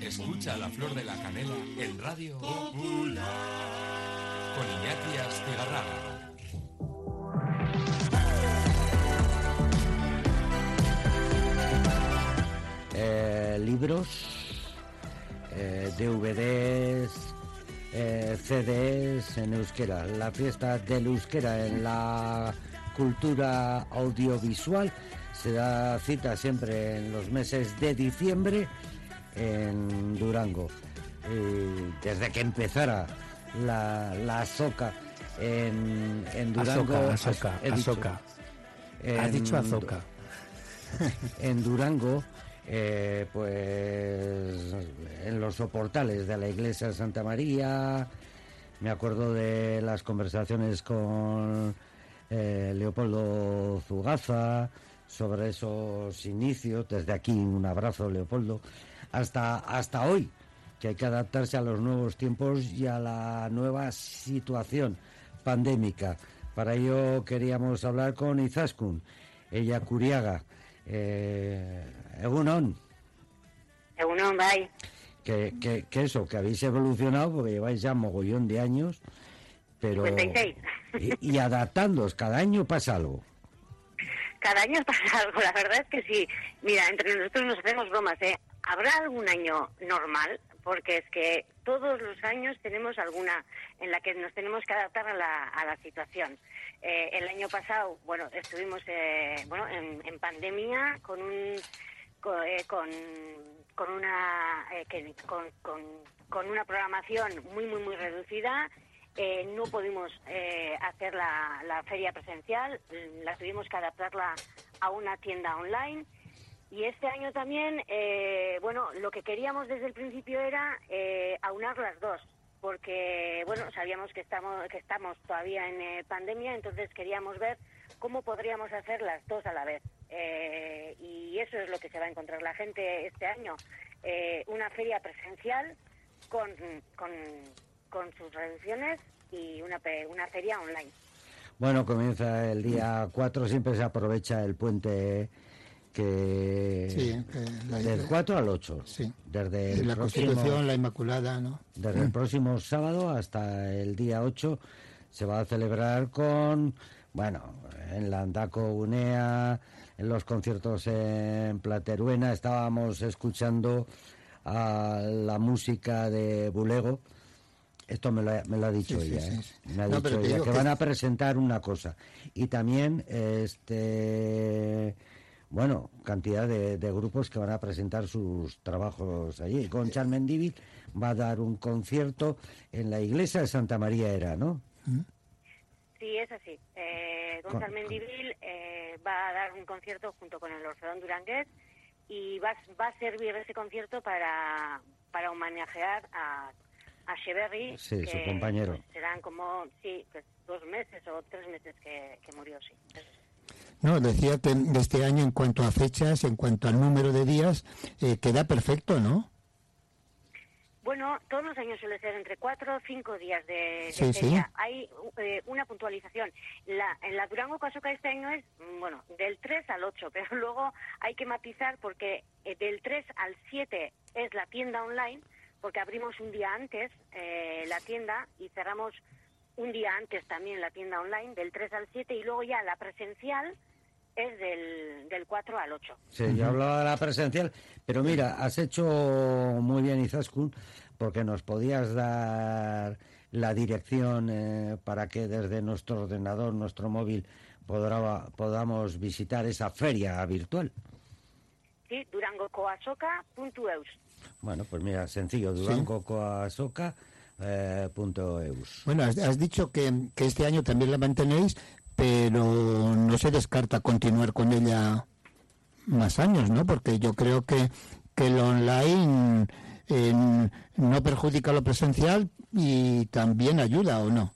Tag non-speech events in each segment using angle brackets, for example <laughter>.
Escucha la flor de la canela en Radio Popular con Iñaki Astigarraga. Eh, libros, eh, DVDs, eh, CDs en euskera. La fiesta del euskera en la cultura audiovisual se da cita siempre en los meses de diciembre en Durango. Y desde que empezara la, la soca en, en Durango. Azoka, dicho, Azoka. Has en dicho Azoka. <laughs> en Durango, eh, pues en los soportales de la iglesia de Santa María, me acuerdo de las conversaciones con eh, Leopoldo Zugaza sobre esos inicios, desde aquí un abrazo Leopoldo, hasta, hasta hoy, que hay que adaptarse a los nuevos tiempos y a la nueva situación pandémica. Para ello queríamos hablar con Izaskun, ella Curiaga, eh, Egunon, Egunon, bai. que, que, que eso, que habéis evolucionado porque lleváis ya mogollón de años, pero... 56. Y, y adaptándoos, cada año pasa algo. Cada año <laughs> pasa algo, la verdad es que sí. Mira, entre nosotros nos hacemos bromas, ¿eh? ¿Habrá algún año normal? Porque es que todos los años tenemos alguna en la que nos tenemos que adaptar a la, a la situación. Eh, el año pasado, bueno, estuvimos eh, bueno en, en pandemia con un co- eh, con, con una eh, que- con, con, con una programación muy muy muy reducida eh, no pudimos eh, hacer la, la feria presencial, la tuvimos que adaptarla a una tienda online. Y este año también, eh, bueno, lo que queríamos desde el principio era eh, aunar las dos, porque, bueno, sabíamos que estamos, que estamos todavía en pandemia, entonces queríamos ver cómo podríamos hacer las dos a la vez. Eh, y eso es lo que se va a encontrar la gente este año, eh, una feria presencial con, con, con sus reducciones y una, pe- una feria online. Bueno, comienza el día 4, siempre se aprovecha el puente que... Sí, eh, la- del 4 al 8. Sí. Desde el, la próximo, Constitución, la Inmaculada, ¿no? desde el próximo sábado hasta el día 8 se va a celebrar con, bueno, en la Andaco Unea, en los conciertos en Plateruena, estábamos escuchando a la música de Bulego. Esto me lo, ha- me lo ha dicho Sí, ella, sí, ¿eh? Me ha No, dicho ella que que- van a presentar una cosa. Y también, este, bueno, cantidad de, de grupos que van a presentar sus trabajos allí. Con Mendívil va a dar un concierto en la iglesia de Santa María Era, ¿no? Sí, es así. Eh, Con- Gonzalo Mendivil eh, va a dar un concierto junto con el Orfeón Durangués y va, va a servir ese concierto para, para homenajear a, a Sheberry. Sí, su que, compañero. pues, serán como, sí, pues, dos meses o tres meses que, que murió, sí. No, decía que de este año, en cuanto a fechas, en cuanto al número de días, eh, queda perfecto, ¿no? Bueno, todos los años suele ser entre cuatro o cinco días de, de Sí, sí. feria. Hay eh, una puntualización. La, en la Durango Casoca este año es, mm, bueno, del 3 al 8, <laughs> pero luego hay que matizar porque eh, del 3 al 7 es la tienda online, porque abrimos un día antes eh, la tienda y cerramos un día antes también la tienda online, del 3 al 7, y luego ya la presencial es del, del 4 al 8. Sí, yo hablaba de la presencial, pero mira, has hecho muy bien, Izaskun, porque nos podías dar la dirección eh, para que desde nuestro ordenador, nuestro móvil, podrá- podamos visitar esa feria virtual. Sí, durangocoasoca.eus. Bueno, pues mira, sencillo, durangocoasoca.eus. Bueno, has, has dicho que, que este año también la mantenéis, pero no se descarta continuar con ella más años, ¿no? Porque yo creo que, que lo online eh, no perjudica lo presencial y también ayuda, ¿o no?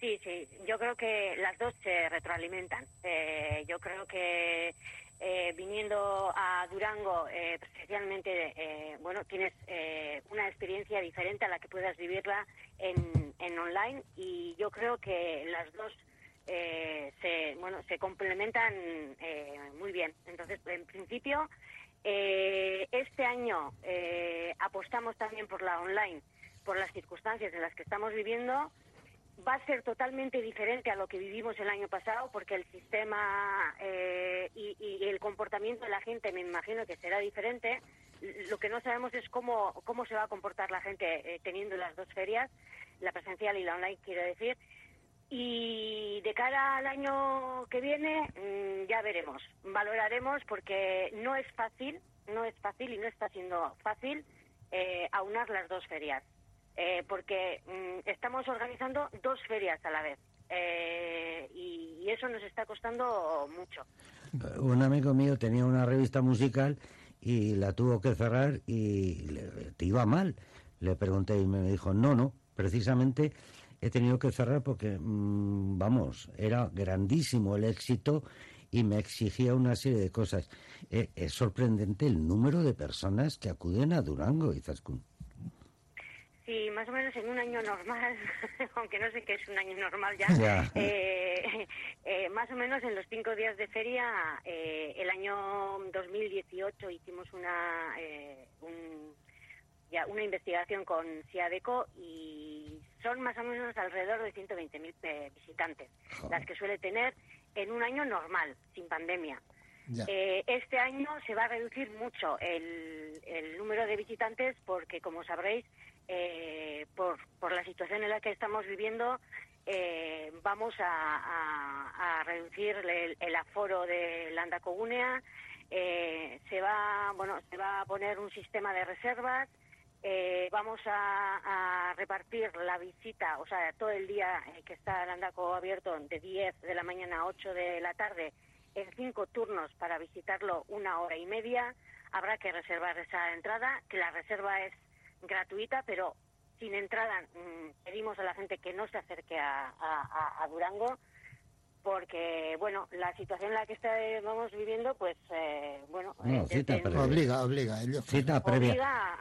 Sí, sí, yo creo que las dos se retroalimentan. Eh, yo creo que eh, viniendo a Durango eh, presencialmente, eh, bueno, tienes eh, una experiencia diferente a la que puedas vivirla en, en online y yo creo que las dos eh, se, bueno, se complementan muy bien. Entonces, en principio, este año apostamos también por la online, por las circunstancias en las que estamos viviendo va a ser totalmente diferente a lo que vivimos el año pasado porque el sistema eh, y, el comportamiento de la gente me imagino que será diferente. Lo que no sabemos es cómo, cómo se va a comportar la gente eh, teniendo las dos ferias, la presencial y la online, quiero decir. Y de cara al año que viene mm, ya veremos, valoraremos porque no es fácil, no es fácil y no está siendo fácil eh, aunar las dos ferias. Eh, porque mm, estamos organizando dos ferias a la vez eh, y, eso nos está costando mucho. Un amigo mío tenía una revista musical y la tuvo que cerrar y te iba mal. Le pregunté y me dijo, no, no, precisamente he tenido que cerrar porque, mm, vamos, era grandísimo el éxito y me exigía una serie de cosas. Eh, es sorprendente el número de personas que acuden a Durango, y Zaskun. Sí, más o menos en un año normal, <laughs> aunque no sé qué es un año normal <laughs> ya, eh, eh, más o menos en los cinco días de feria, eh, el año 2018 hicimos una, ya, una investigación con CIADECO y son más o menos alrededor de 120.000 visitantes, las que suele tener en un año normal, sin pandemia. este año se va a reducir mucho el, el número de visitantes porque, como sabréis, eh, por, por la situación en la que estamos viviendo, eh, vamos a, reducir el, aforo de Landa Cogunea. Eh, se va, bueno, se va a poner un sistema de reservas. Vamos a, repartir la visita, o sea, todo el día que está Landaco abierto de 10 de la mañana a 8 de la tarde en cinco turnos para visitarlo una hora y media. Habrá que reservar esa entrada, que la reserva es gratuita, pero sin entrada mm, pedimos a la gente que no se acerque a, Durango porque bueno la situación en la que estamos viviendo pues eh, bueno eh, obliga obliga cita previa. Obliga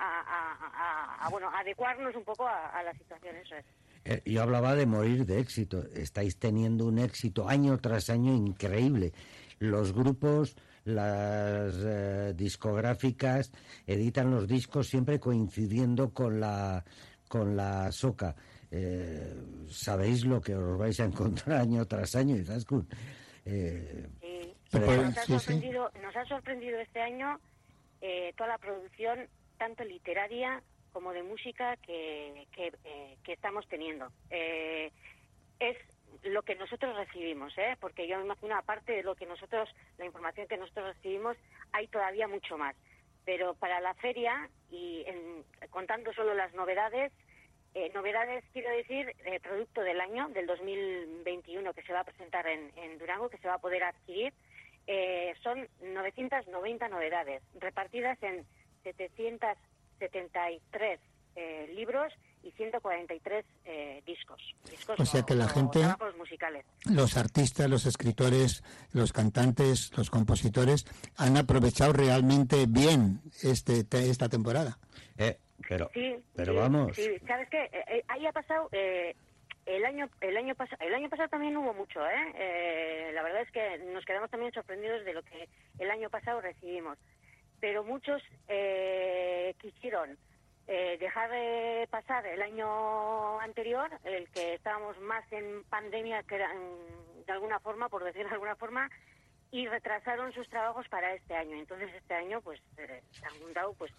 a, bueno adecuarnos un poco a, la situación eso es. Eh, yo hablaba de morir de éxito. Estáis teniendo un éxito año tras año increíble. Los grupos las eh, discográficas editan los discos siempre coincidiendo con la con la soca. Eh, sabéis lo que os vais a encontrar <laughs> año tras año, Izaskun. Eh, nos, ha sorprendido, nos ha sorprendido este año eh, toda la producción, tanto literaria como de música, que, que, que estamos teniendo. es lo que nosotros recibimos, ¿eh? porque yo me imagino, aparte de lo que nosotros, la información que nosotros recibimos, hay todavía mucho más. Pero para la feria, y contando solo las novedades, eh, novedades quiero decir, eh, producto del año, del 2021, que se va a presentar en, en Durango, que se va a poder adquirir, eh, son 990 novedades, repartidas en 773 eh, libros y 143 eh, discos, discos. O sea que la gente, musicales. los artistas, los escritores, los cantantes, los compositores han aprovechado realmente bien este esta temporada. Eh, pero, pero vamos. Sí, sabes qué, eh, ahí ha pasado. el año el año pasado el año pasado también hubo mucho eh la verdad es que nos quedamos también sorprendidos de lo que el año pasado recibimos pero muchos quisieron eh, dejar de pasar el año anterior, el que estábamos más en pandemia que de alguna forma, por decir de alguna forma, y retrasaron sus trabajos para este año. Entonces este año pues eh, han juntado pues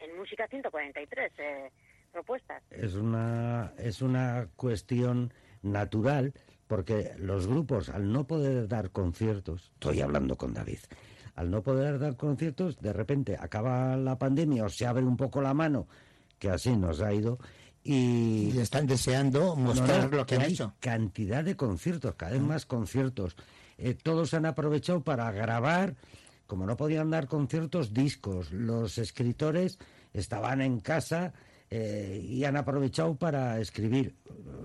en, música 143 eh, propuestas. Es una es una cuestión natural porque los grupos al no poder dar conciertos, estoy hablando con David, al no poder dar conciertos, de repente acaba la pandemia o se abre un poco la mano que así nos ha ido. Y, están deseando mostrar lo que, han hecho. Cantidad de conciertos, cada vez más conciertos. Eh, todos han aprovechado para grabar, como no podían dar conciertos, discos. Los escritores estaban en casa eh, y han aprovechado para escribir.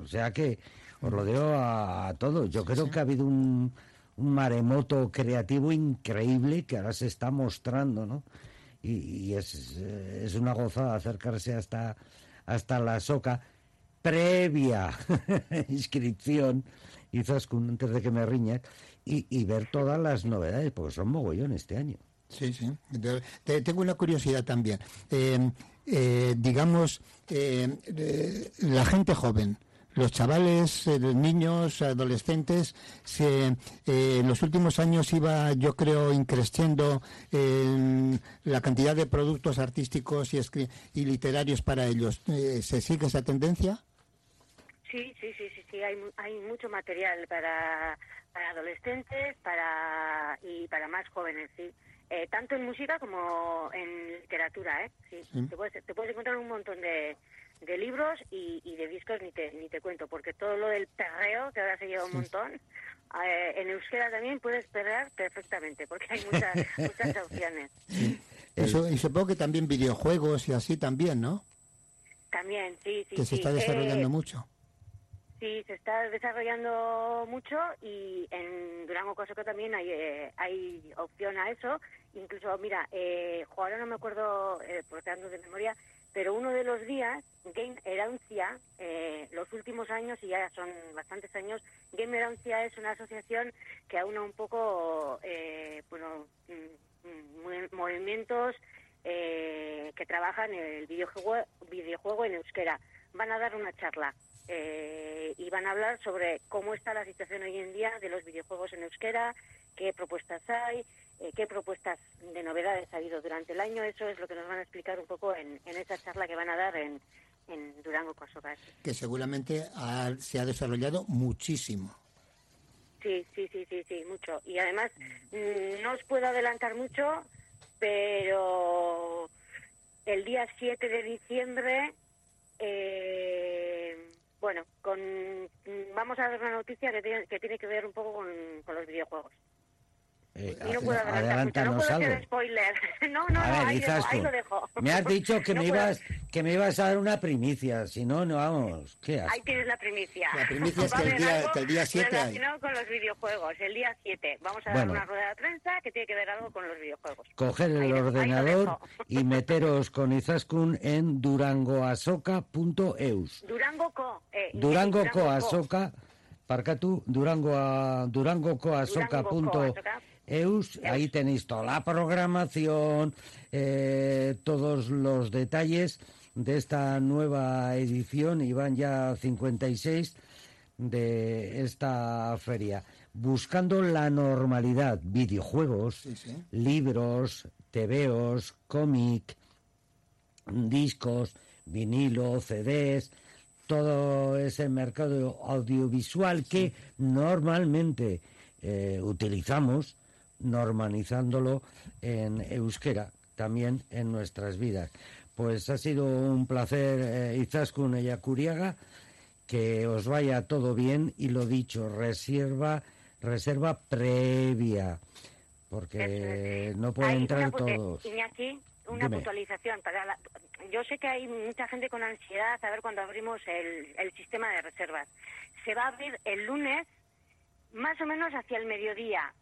O sea que os lo digo a, todos. Yo creo que ha habido un, un maremoto creativo increíble que ahora se está mostrando, ¿no? y, es, eh, es, una gozada acercarse hasta, hasta la soca previa <laughs> inscripción Izaskun, antes de que me riñas, y, ver todas las novedades, porque son mogollón este año. Sí, sí. Te- tengo una curiosidad también. Eh, eh, digamos, eh, eh, la gente joven, los chavales, eh, los niños, adolescentes, se, eh, en los últimos años iba, yo creo, increciendo en la cantidad de productos artísticos y, y literarios para ellos. Eh, ¿Se sigue esa tendencia? Sí, sí, sí, sí, sí, hay, hay mucho material para, para adolescentes para y para más jóvenes, sí. Eh, tanto en música como en literatura, ¿eh? Sí. Sí. Te, puedes, te puedes encontrar un montón de, de libros y, y de discos, ni te, ni te cuento, porque todo lo del perreo, que ahora se lleva un montón, eh, en euskera también puedes perrear perfectamente, porque hay muchas, <laughs> muchas opciones. Eso, y supongo que también videojuegos y así también, ¿no? También, sí, sí, que se sí. está desarrollando Eh, mucho. Sí, se está desarrollando mucho y en Durango Cosoco también hay, eh, hay opción a eso. Incluso, mira, eh, jo, ahora no me acuerdo, eh, porque ando de memoria, pero uno de los días, Game Erancia, eh, los últimos años, y ya son bastantes años, Game Erancia es una asociación que aúna un poco, eh, bueno, mm, mm, movimientos eh, que trabajan el videojuego, videojuego en euskera. Van a dar una charla eh, y van a hablar sobre cómo está la situación hoy en día de los videojuegos en euskera, qué propuestas hay, eh, qué propuestas de novedades ha habido durante el año. Eso es lo que nos van a explicar un poco en, en esa charla que van a dar en, en Durango Kosovar. que seguramente ha- se ha desarrollado muchísimo. Sí, sí, sí, sí, sí, mucho. Y además, mm, no os puedo adelantar mucho, pero el día 7 de diciembre, eh, bueno, con, vamos a dar una noticia que tiene, que tiene que ver un poco con, con los videojuegos. Eh, Y no puedo no algo. spoiler. <laughs> No, no, A no, ver, ahí, dejo, Izaskun, ahí lo dejo. me has dicho que <laughs> No me puedo- ibas que me ibas a dar una primicia, si no, no vamos. ¿Qué haces? Ahí tienes la primicia. La primicia es <laughs> que el día- algo que el día 7 hay. Relacionado con los videojuegos, el día 7. Vamos a dar Bueno. una rueda de prensa que tiene que ver algo con los videojuegos. Coger el ahí ordenador y meteros con Izaskun en durangoasoca.eus. Durango Co. Eh, Durango Co. Coasoca, parcatu, Durango a durangocoasoca.eus, ahí tenéis toda la programación, eh, todos los detalles de esta nueva edición, y van ya 56 de esta feria. Buscando la normalidad, videojuegos, Sí, sí. libros, tebeos, cómic, discos, vinilo, CDs, todo ese mercado audiovisual que normalmente eh, utilizamos, normalizándolo en euskera, también en nuestras vidas. Pues ha sido un placer, eh, Izaskun Eyakuriaga, que os vaya todo bien y lo dicho, reserva, reserva previa, porque no pueden Hay entrar todos. Iñaki, una Dime. puntualización. para la- Yo sé que hay mucha gente con ansiedad a ver cuando abrimos el, el sistema de reservas. Se va a abrir el lunes, más o menos hacia el mediodía,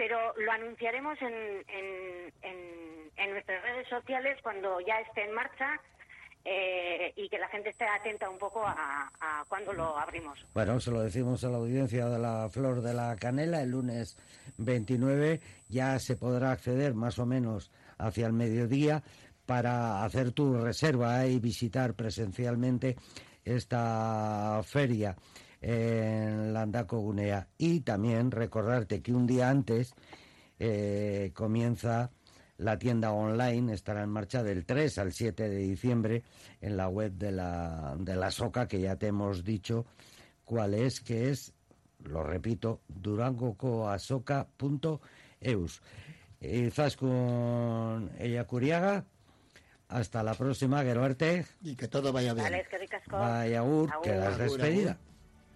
pero lo anunciaremos en, en, en- nuestras redes sociales cuando ya esté en marcha eh, y que la gente esté atenta un poco a, a cuándo lo abrimos. Bueno, se lo decimos a la audiencia de la Flor de la Canela, el lunes 29 ya se podrá acceder más o menos hacia el mediodía para hacer tu reserva y visitar presencialmente esta feria en Landaco Gunea. Y también recordarte que un día antes eh, comienza la tienda online, estará en marcha del 3 al 7 de diciembre en la web de la, de la SOCA, que ya te hemos dicho cuál es, que es, lo repito, durangocoasoca.eus. Izaskun Eyakuriaga, hasta la próxima, Geroarte. Y que todo vaya bien. Vale, es que ricasco. Vaya, Agur, agur. despedida.